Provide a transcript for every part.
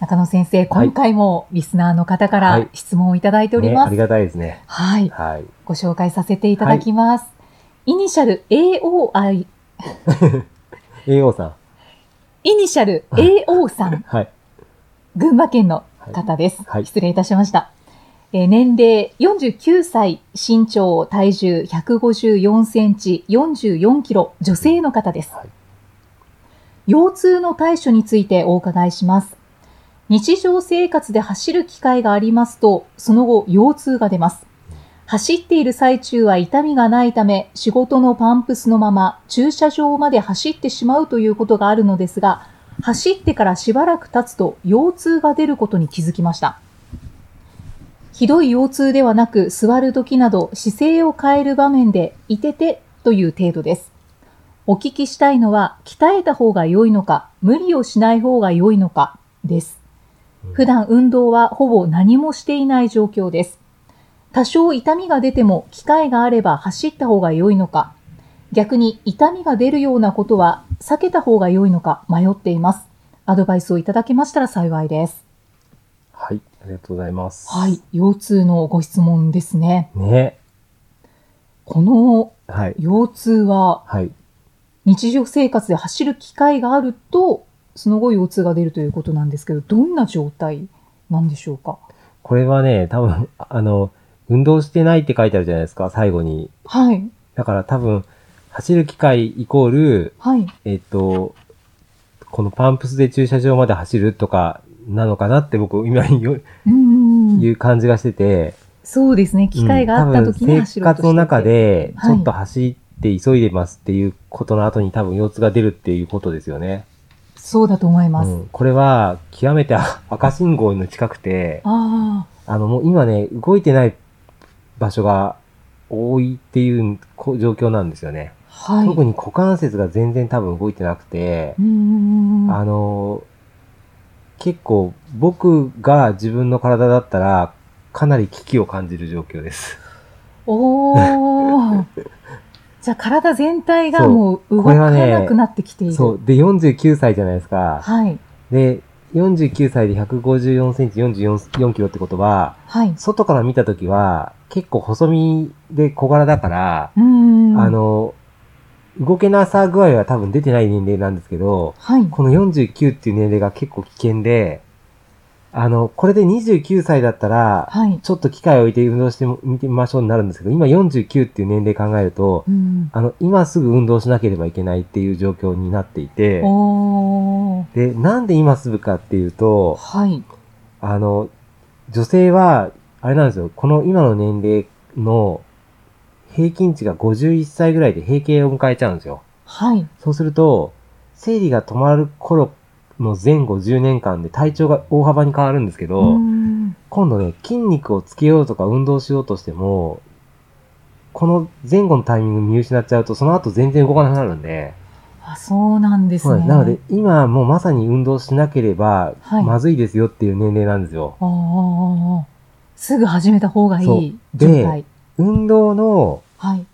中野先生、今回もリスナーの方かはいら質問をいただいております。ねありがたいですねはい。はいご紹介させていただきます。イニシャル AOI、AO さんイニシャル AO さん、はい群馬県の方です。はい失礼いたしました。えー年齢49歳、身長、体重154センチ、44キロ、女性の方です。はい腰痛の対処についてお伺いします。日常生活で走る機会がありますと、その後、腰痛が出ます。走っている最中は痛みがないため、仕事のパンプスのまま駐車場まで走ってしまうということがあるのですが、走ってからしばらく経つと腰痛が出ることに気づきました。ひどい腰痛ではなく座る時など姿勢を変える場面でいててという程度です。お聞きしたいのは鍛えた方が良いのか無理をしない方が良いのかです。普段運動はほぼ何もしていない状況です。多少痛みが出ても機会があれば走った方が良いのか逆に痛みが出るようなことは避けた方が良いのか迷っています。アドバイスをいただけましたら幸いです。はいありがとうございますはい、腰痛のご質問ですね。ねこのはい腰痛ははい日常生活で走る機会があると、その後腰痛が出るということなんですけど、どんな状態なんでしょうか？これはね多分あの運動してないって書いてあるじゃないですか最後に。はい、だから多分走る機会イコールはい、えっと、このパンプスで駐車場まで走るとかなのかなって僕今言うんいう感じがしてて、そうですね、機会があった時にうん走ろうとしてて。多分生活の中でちはい。ょっと走って急いでますっていうことの後に多分腰痛が出るっていうことですよね。そうだと思います。うん、これは極めて赤信号の近くて、ああのもう今ね、動いてない場所が多いっていうこ状況なんですよね。あ、はい。特に股関節が全然多分動いてなくて、あの、結構僕が自分の体だったら、かなり危機を感じる状況です。おー。じゃあ体全体がもう動かなくなってきている。そう。で、49歳じゃないですか。はい。で、49歳で154センチ44 4キロってことは、はい。外から見たときは、結構細身で小柄だから、うーん。あ、の、動けなさ具合は多分出てない年齢なんですけど、はい。この49っていう年齢が結構危険で、あの、これで29歳だったら、はい。ちょっと機会を置いて運動してみてみましょうになるんですけど、今49っていう年齢考えると、うん。あの、今すぐ運動しなければいけないっていう状況になっていて。で、なんで今すぐかっていうと、はい。あの、女性は、あれなんですよ、この今の年齢の平均値が51歳ぐらいで閉経を迎えちゃうんですよ。はい。そうすると、生理が止まる頃の前後10年間で体調が大幅に変わるんですけど、今度ね、筋肉をつけようとか運動しようとしても、この前後のタイミング見失っちゃうと、その後全然動かなくなるんで、あ、そうなんですね。なので、今もうまさに運動しなければ、はいまずいですよっていう年齢なんですよ。あーすぐ始めた方がいい状態。運動の、はい。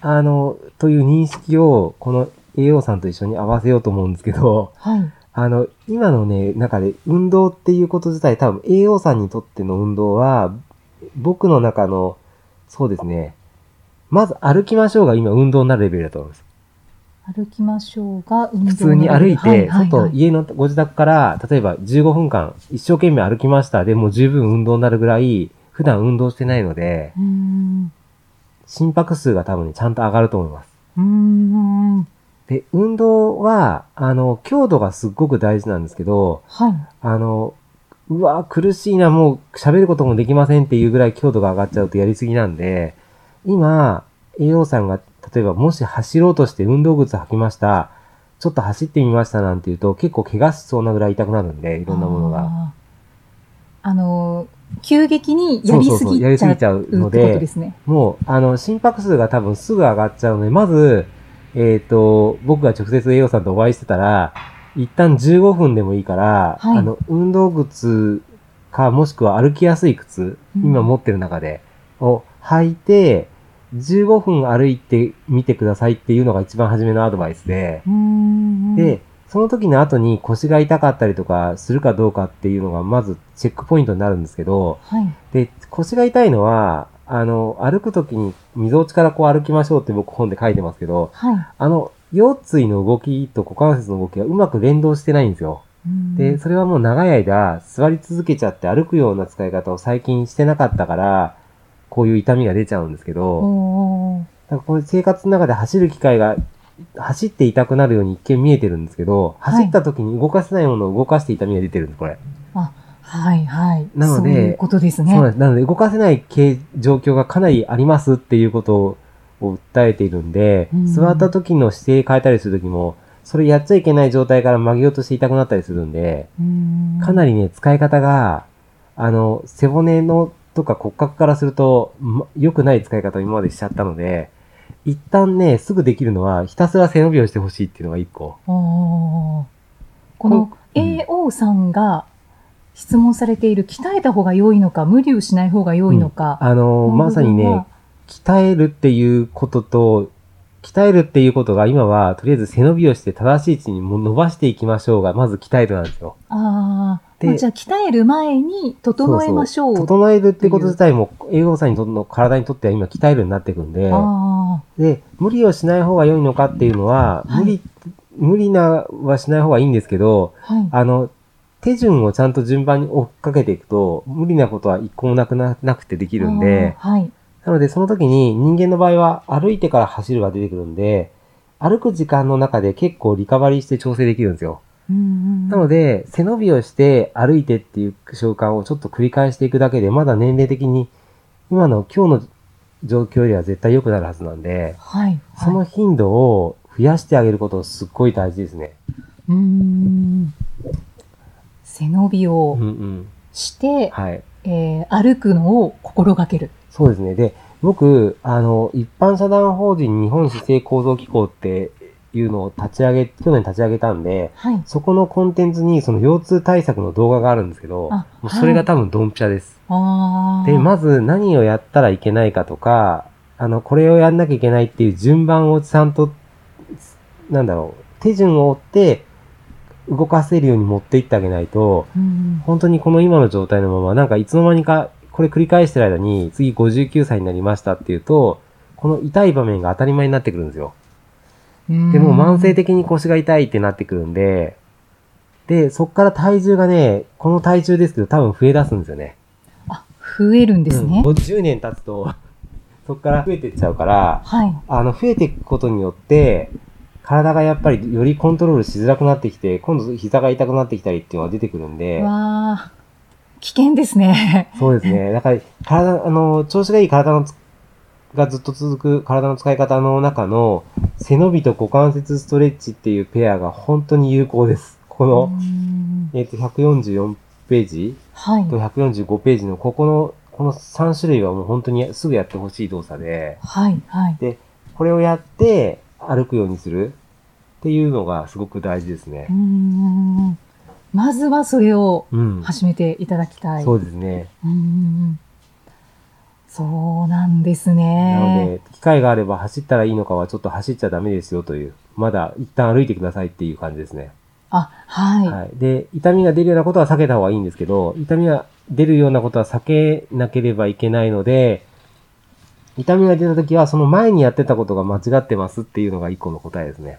あの、という認識を、この AO さんと一緒に合わせようと思うんですけど、はい。あの、今のね、中で運動っていうこと自体多分 AO さんにとっての運動は、僕の中の、そうですね、まず歩きましょうが今運動になるレベルだと思います。歩きましょうが運動普通に歩いて、外、はい家のご自宅から、例えば15分間一生懸命歩きました。でもう十分運動になるぐらい、普段運動してないので。心拍数が多分ね、ちゃんと上がると思います。うーん。で、運動は、あの、強度がすっごく大事なんですけど、はい。あの、うわ、苦しいな、もう喋ることもできませんっていうぐらい強度が上がっちゃうとやりすぎなんで、今、栄養さんが、例えばもし走ろうとして運動靴履きました、ちょっと走ってみましたなんて言うと結構怪我しそうなぐらい痛くなるんで、いろんなものが。あの、急激にやりすそうそうそうやりぎちゃうすぎちゃうのでですね。もう、あの、心拍数が多分すぐ上がっちゃうので、まず、えっ、と、僕が直接栄養さんとお会いしてたら、一旦15分でもいいから、はい。あの、運動靴か、もしくは歩きやすい靴、うん。今持ってる中で、を履いて、15分歩いてみてくださいっていうのが一番初めのアドバイスで、で、その時の後に腰が痛かったりとかするかどうかっていうのがまずチェックポイントになるんですけど、はい。で、腰が痛いのは、あの、歩く時に溝落ちからこう歩きましょうって僕本で書いてますけど、はい。あの、腰椎の動きと股関節の動きがうまく連動してないんですよ。で、それはもう長い間座り続けちゃって歩くような使い方を最近してなかったから、こういう痛みが出ちゃうんですけど、なんかこういう生活の中で走る機会が、走って痛くなるように一見見えてるんですけど、はい走った時に動かせないものを動かして痛みが出てるんです、これ。はいはい。なのでそういうことですね。そうなんです。なので、動かせない形状況がかなりありますっていうことをを訴えているんで、うん座った時の姿勢変えたりする時も、それやっちゃいけない状態から曲げようとして痛くなったりするんで、んかなりね、使い方が、あの、背骨のとか骨格からすると、ま良くない使い方を今までしちゃったので、一旦ね、すぐできるのは、ひたすら背伸びをしてほしいっていうのが一個。このうん AO さんが質問されている鍛えた方が良いのか、無理をしない方が良いのか。あの、まさにね鍛えるっていうことと、鍛えるっていうことが今は、とりあえず背伸びをして正しい位置にも伸ばしていきましょうが、まず鍛えるなんですよ。ああ、でまあじゃあ鍛える前に整えましょう。整えるってこと自体も、栄養さんの体にとっては今鍛えるになっていくんで、あで、無理をしない方が良いのかっていうのは、はい無理、無理なはしない方がいいんですけど、あ、はい。あの、手順をちゃんと順番に追っかけていくと、無理なことは一個もなくななくてできるんで、はい。なのでその時に人間の場合は歩いてから走るが出てくるんで、歩く時間の中で結構リカバリーして調整できるんですよ。うんうんなので、背伸びをして歩いてっていう習慣をちょっと繰り返していくだけで、まだ年齢的に今の今日の状況よりは絶対良くなるはずなんで、はい。そのはい頻度を増やしてあげることすっごい大事ですね。うーん背伸びうんをうん。して、はい。えー歩くのを心がける。そうですね。で、僕、あの、一般社団法人日本姿勢構造機構っていうのを立ち上げ、去年立ち上げたんで、はい。そこのコンテンツにその腰痛対策の動画があるんですけど、あもうそれが多分ドンピシャです。で、まず何をやったらいけないかとか、あの、これをやんなきゃいけないっていう順番をちゃんと、なんだろう、手順を追って動かせるように持っていってあげないと、うん本当にこの今の状態のまま、なんかいつの間にか、これ繰り返してる間に、次59歳になりましたっていうと、この痛い場面が当たり前になってくるんですよ。うんでも慢性的に腰が痛いってなってくるんで、で、そっから体重がね、この体重ですけど多分増え出すんですよね。あ、増えるんですね。うん10年経つと、そっから増えてっちゃうから、はい。あの、増えていくことによって、体がやっぱりよりコントロールしづらくなってきて、今度膝が痛くなってきたりっていうのが出てくるんで、わあ、危険ですね。そうですね。だから、体、あの、調子がいい体のつがずっと続く体の使い方の中の、背伸びと股関節ストレッチっていうペアが本当に有効です。こうの、んえっ、と、144ページはい。と145ページのここの、この3種類はもう本当にすぐやってほしい動作で、はい。はい。これをやって歩くようにする？っていうのがすごく大事ですねう。んまずはそれをうん。始めていただきたい。そうですね。うんそうなんですなのね。で、機会があれば走ったらいいのかはちょっと走っちゃダメですよという、まだ一旦歩いてくださいっていう感じですね。あ、はい。はい。で、痛みが出るようなことは避けた方がいいんですけど、痛みが出るようなことは避けなければいけないので、痛みが出た時はその前にやってたことが間違ってますっていうのが一個の答えですね。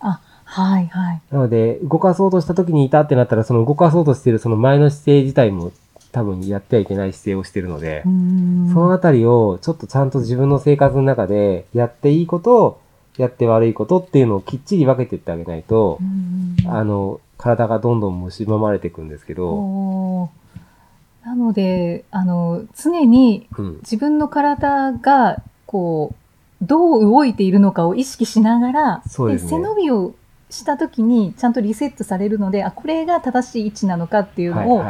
あ、はい。はい。なので、動かそうとした時に痛ってなったら、その動かそうとしてるその前の姿勢自体も多分やってはいけない姿勢をしてるので、うんそのあたりをちょっとちゃんと自分の生活の中でやっていいこと、やって悪いことっていうのをきっちり分けていってあげないとう、んあの、体がどんどん蝕まれていくんですけど、なので、あの、常にうん。自分の体が、こう、どう動いているのかを意識しながら、ですね背伸びをした時にちゃんとリセットされるので、あ、これが正しい位置なのかっていうのを。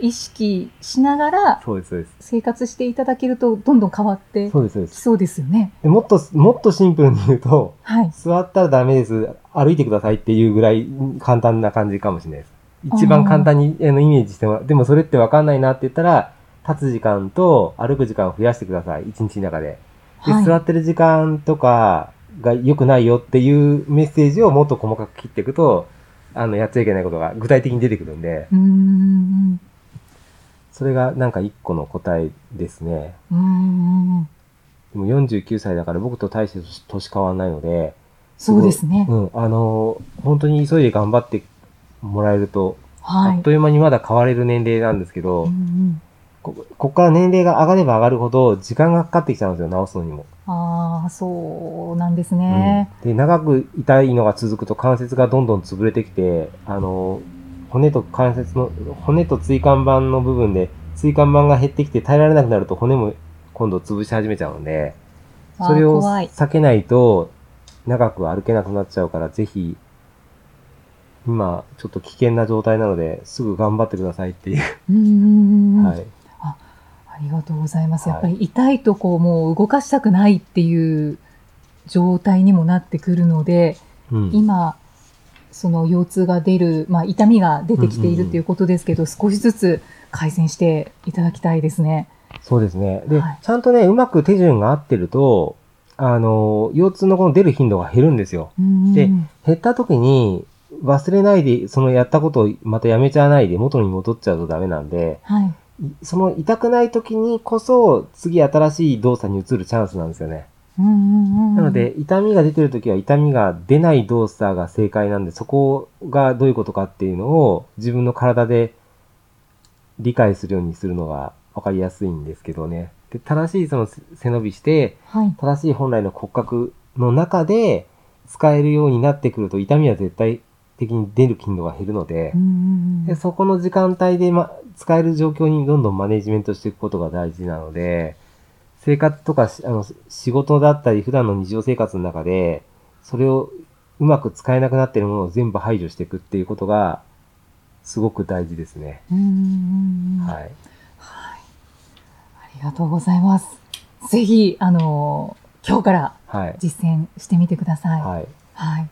意識しながらそうです、そうです。生活していただけるとどんどん変わってそうです、そうです。きそうですよね。でもっと、もっとシンプルに言うと、はい。座ったらダメです。歩いてくださいっていうぐらい簡単な感じかもしれないです。一番簡単にあのイメージしてもらう。でもそれってわかんないなって言ったら、立つ時間と歩く時間を増やしてください。一日の中で。で、はい。座ってる時間とかが良くないよっていうメッセージをもっと細かく切っていくと、あの、やっちゃいけないことが具体的に出てくるんで、うーん。それがなんか一個の答えですね。うーん。でも49歳だから僕と大して年変わんないので、そうですね。うん、あの、本当に急いで頑張ってもらえると、はいあっと。いう間にまだ変われる年齢なんですけど、うんうんこここから年齢が上がれば上がるほど時間がかかってきちゃうんですよ、直すのにも。ああ、そうなんですね。うんで、長く痛いのが続くと関節がどんどん潰れてきて、あの、骨と関節の、骨と椎間板の部分で、椎間板が減ってきて耐えられなくなると骨も今度潰し始めちゃうので、それを。避けないと長く歩けなくなっちゃうから、ぜひ、今、ちょっと危険な状態なので、すぐ頑張ってくださいっていう。うんうんうんはい。ありがとうございます。はいやっぱり痛いとこうもう動かしたくないっていう状態にもなってくるので、うん。今、その腰痛が出る、まあ痛みが出てきていうんうんうんるっていうことですけど、少しずつ改善していただきたいですね。そうですね。で、はいちゃんとね、うまく手順が合ってると、あの、腰痛のこの出る頻度が減るんですよ。うんうんで減った時に、忘れないで、そのやったことをまたやめちゃわないで元に戻っちゃうとダメなんで、はい。いその痛くない時にこそ、次新しい動作に移るチャンスなんですよね。うんうんうんなので、痛みが出てる時は痛みが出ない動作が正解なんで、そこがどういうことかっていうのを自分の体で理解するようにするのが分かりやすいんですけどね。で正しいその背伸びして、はい。正しい本来の骨格の中で使えるようになってくると痛みは絶対的に出る頻度が減るのでうん、うんうんでそこの時間帯で、ま、使える状況にどんどんマネジメントしていくことが大事なので、生活とかしあの仕事だったり普段の日常生活の中で、それをうまく使えなくなっているものを全部排除していくっていうことが、すごく大事ですね。うんうんうんはい。はい。ありがとうございます。ぜひ、あの、今日からはい。実践してみてください。はい。はい。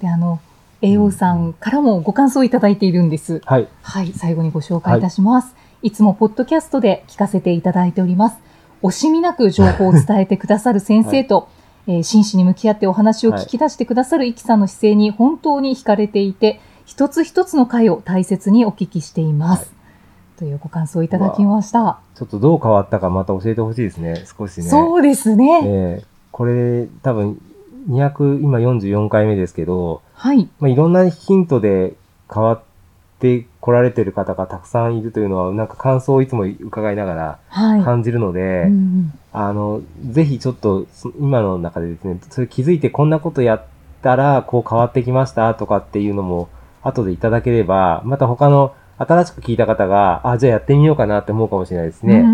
で、あの、栄養さんからもご感想いただいているんです。はい。はい、最後にご紹介いたします。い、つもポッドキャストで聞かせていただいております。惜しみなく情報を伝えてくださる先生と、えー真摯に向き合ってお話を聞き出してくださるイキさんの姿勢に本当に惹かれていて、一つ一つの回を大切にお聞きしています。はいというご感想をいただきました。ちょっとどう変わったかまた教えてほしいですね。少しね。そうですね。えーこれ多分200、今44回目ですけど、はい。まあ、いろんなヒントで変わって来られてる方がたくさんいるというのは、なんか感想をいつも伺いながはい。ら感じるので、うんうんあの、ぜひちょっと、そ今の中でですね、それ気づいてこんなことやったら、こう変わってきましたとかっていうのも、後でいただければ、また他の新しく聞いた方が、あ、じゃあやってみようかなって思うかもしれないですね。うんう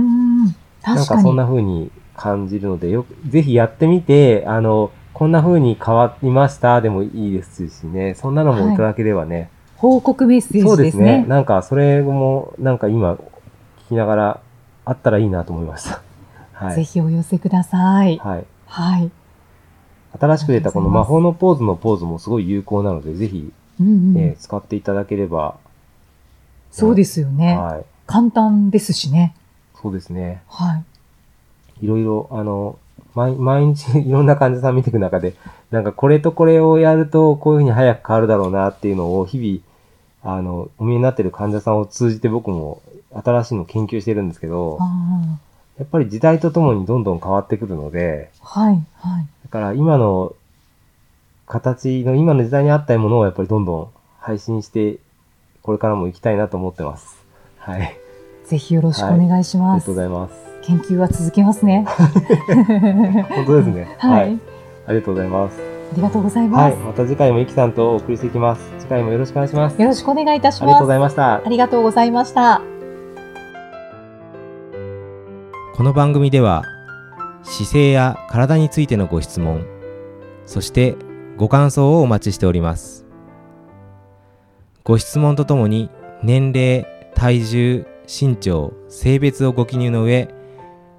んなん。かそんな風に感じるので、よく、ぜひやってみて、あの、こんな風に変わりましたでもいいですしね、そんなのもいただければね。報告メッセーそうでジですすね。ね。なんか、それも、なんか今、聞きながら、あったらいいなと思いました。はい。ぜひお寄せください。はい。はい。新しく出たこの魔法のポーズのポーズもすごい有効なので、ぜひ、うんうんね使っていただければ、そうですよね。はい。簡単ですしね。そうですね。はい。いろいろ、あの、毎毎日いろんな患者さん見ていく中で、なんかこれとこれをやるとこういうふうに早く変わるだろうなっていうのを日々、あの、お見えになってる患者さんを通じて僕も新しいの研究してるんですけど、あやっぱり時代とともにどんどん変わってくるので、あ、はい、はい。だから今の形の今の時代に合ったものをやっぱりどんどん配信して、これからも行きたいなと思ってます。はい。ぜひよろしくお願いします。ありがとうございます。研究は続けますね。本当ですね。はい、ありがとうございます。ありがとうございます。はい。また次回もイキさんとお送りしていきます。次回もよろしくお願いします。よろしくお願いいたしありがとうごます。ざいましたあ。りがとうございました。この番組では姿勢や体についてのご質問そしてご感想をお待ちしておりますご質問とともに年齢体重、身長、性別をご記入の上、